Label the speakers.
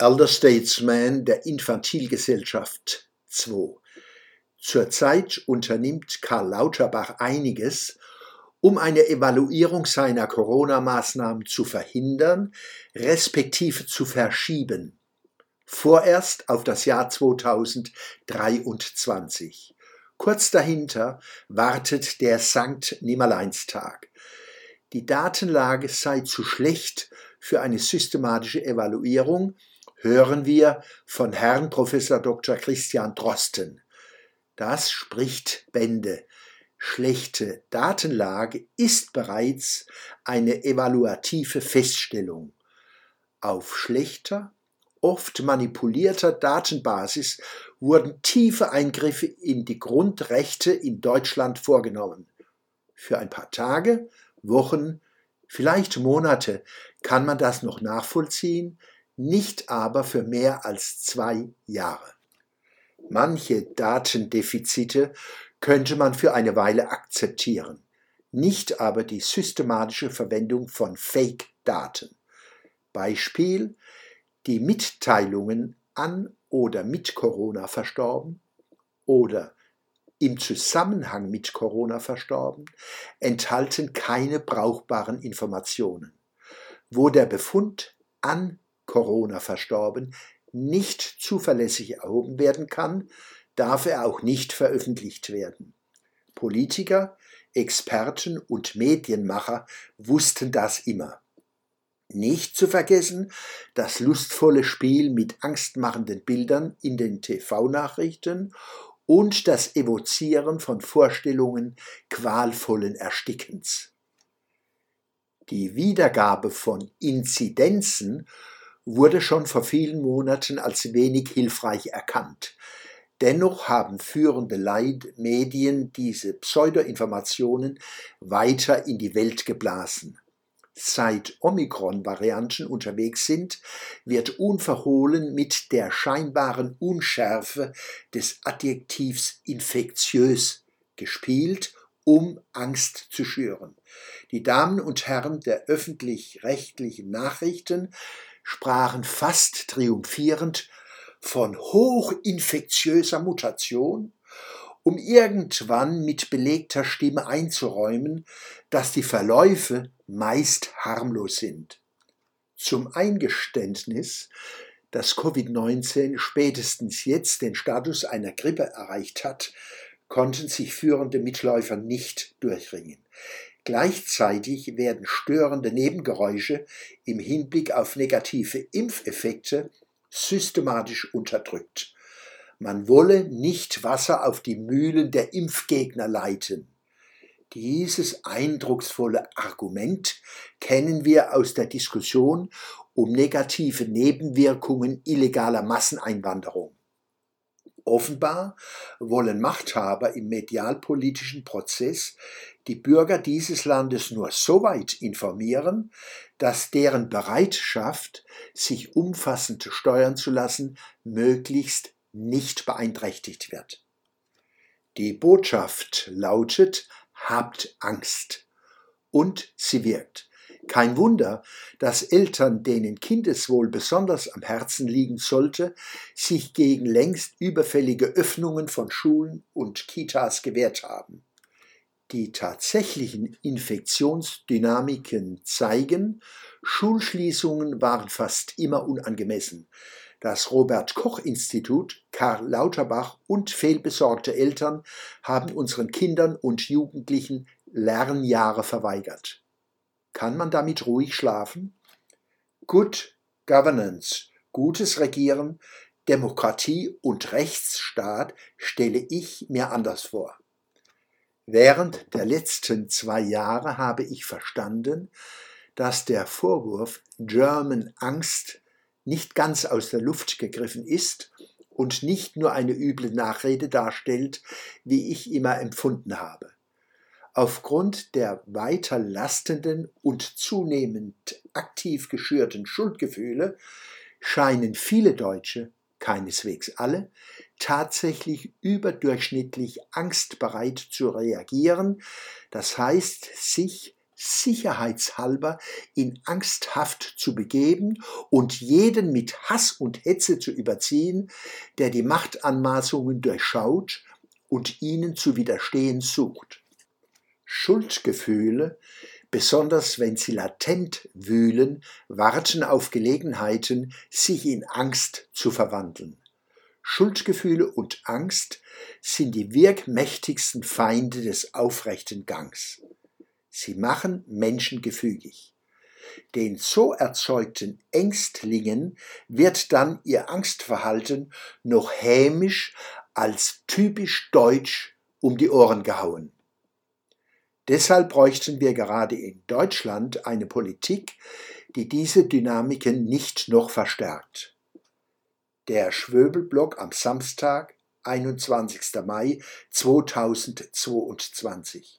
Speaker 1: Elder Statesman der Infantilgesellschaft II. Zurzeit unternimmt Karl Lauterbach einiges, um eine Evaluierung seiner Corona-Maßnahmen zu verhindern, respektive zu verschieben. Vorerst auf das Jahr 2023. Kurz dahinter wartet der Sankt Nimmerleinstag. Die Datenlage sei zu schlecht für eine systematische Evaluierung, hören wir von Herrn Prof. Dr. Christian Drosten. Das spricht Bände. Schlechte Datenlage ist bereits eine evaluative Feststellung. Auf schlechter, oft manipulierter Datenbasis wurden tiefe Eingriffe in die Grundrechte in Deutschland vorgenommen. Für ein paar Tage, Wochen, vielleicht Monate kann man das noch nachvollziehen, nicht aber für mehr als zwei Jahre. Manche Datendefizite könnte man für eine Weile akzeptieren, nicht aber die systematische Verwendung von Fake-Daten. Beispiel die Mitteilungen an oder mit Corona verstorben oder im Zusammenhang mit Corona verstorben, enthalten keine brauchbaren Informationen. Wo der Befund an Corona verstorben, nicht zuverlässig erhoben werden kann, darf er auch nicht veröffentlicht werden. Politiker, Experten und Medienmacher wussten das immer. Nicht zu vergessen das lustvolle Spiel mit angstmachenden Bildern in den TV-Nachrichten und das Evozieren von Vorstellungen qualvollen Erstickens. Die Wiedergabe von Inzidenzen wurde schon vor vielen Monaten als wenig hilfreich erkannt. Dennoch haben führende Leitmedien diese Pseudoinformationen weiter in die Welt geblasen. Seit Omikron-Varianten unterwegs sind, wird unverhohlen mit der scheinbaren Unschärfe des Adjektivs infektiös gespielt, um Angst zu schüren. Die Damen und Herren der öffentlich-rechtlichen Nachrichten sprachen fast triumphierend von hochinfektiöser Mutation, um irgendwann mit belegter Stimme einzuräumen, dass die Verläufe meist harmlos sind. Zum Eingeständnis, dass Covid-19 spätestens jetzt den Status einer Grippe erreicht hat, konnten sich führende Mitläufer nicht durchringen. Gleichzeitig werden störende Nebengeräusche im Hinblick auf negative Impfeffekte systematisch unterdrückt. Man wolle nicht Wasser auf die Mühlen der Impfgegner leiten. Dieses eindrucksvolle Argument kennen wir aus der Diskussion um negative Nebenwirkungen illegaler Masseneinwanderung. Offenbar wollen Machthaber im medialpolitischen Prozess die Bürger dieses Landes nur so weit informieren, dass deren Bereitschaft, sich umfassend steuern zu lassen, möglichst nicht beeinträchtigt wird. Die Botschaft lautet, habt Angst. Und sie wirkt. Kein Wunder, dass Eltern, denen Kindeswohl besonders am Herzen liegen sollte, sich gegen längst überfällige Öffnungen von Schulen und Kitas gewehrt haben. Die tatsächlichen Infektionsdynamiken zeigen, Schulschließungen waren fast immer unangemessen. Das Robert Koch Institut, Karl Lauterbach und fehlbesorgte Eltern haben unseren Kindern und Jugendlichen Lernjahre verweigert. Kann man damit ruhig schlafen? Good Governance, gutes Regieren, Demokratie und Rechtsstaat stelle ich mir anders vor. Während der letzten zwei Jahre habe ich verstanden, dass der Vorwurf German Angst nicht ganz aus der Luft gegriffen ist und nicht nur eine üble Nachrede darstellt, wie ich immer empfunden habe. Aufgrund der weiter lastenden und zunehmend aktiv geschürten Schuldgefühle scheinen viele Deutsche, keineswegs alle, tatsächlich überdurchschnittlich angstbereit zu reagieren, das heißt sich sicherheitshalber in Angsthaft zu begeben und jeden mit Hass und Hetze zu überziehen, der die Machtanmaßungen durchschaut und ihnen zu widerstehen sucht. Schuldgefühle, besonders wenn sie latent wühlen, warten auf Gelegenheiten, sich in Angst zu verwandeln. Schuldgefühle und Angst sind die wirkmächtigsten Feinde des aufrechten Gangs. Sie machen Menschen gefügig. Den so erzeugten Ängstlingen wird dann ihr Angstverhalten noch hämisch als typisch deutsch um die Ohren gehauen. Deshalb bräuchten wir gerade in Deutschland eine Politik, die diese Dynamiken nicht noch verstärkt. Der Schwöbelblock am Samstag, 21. Mai 2022.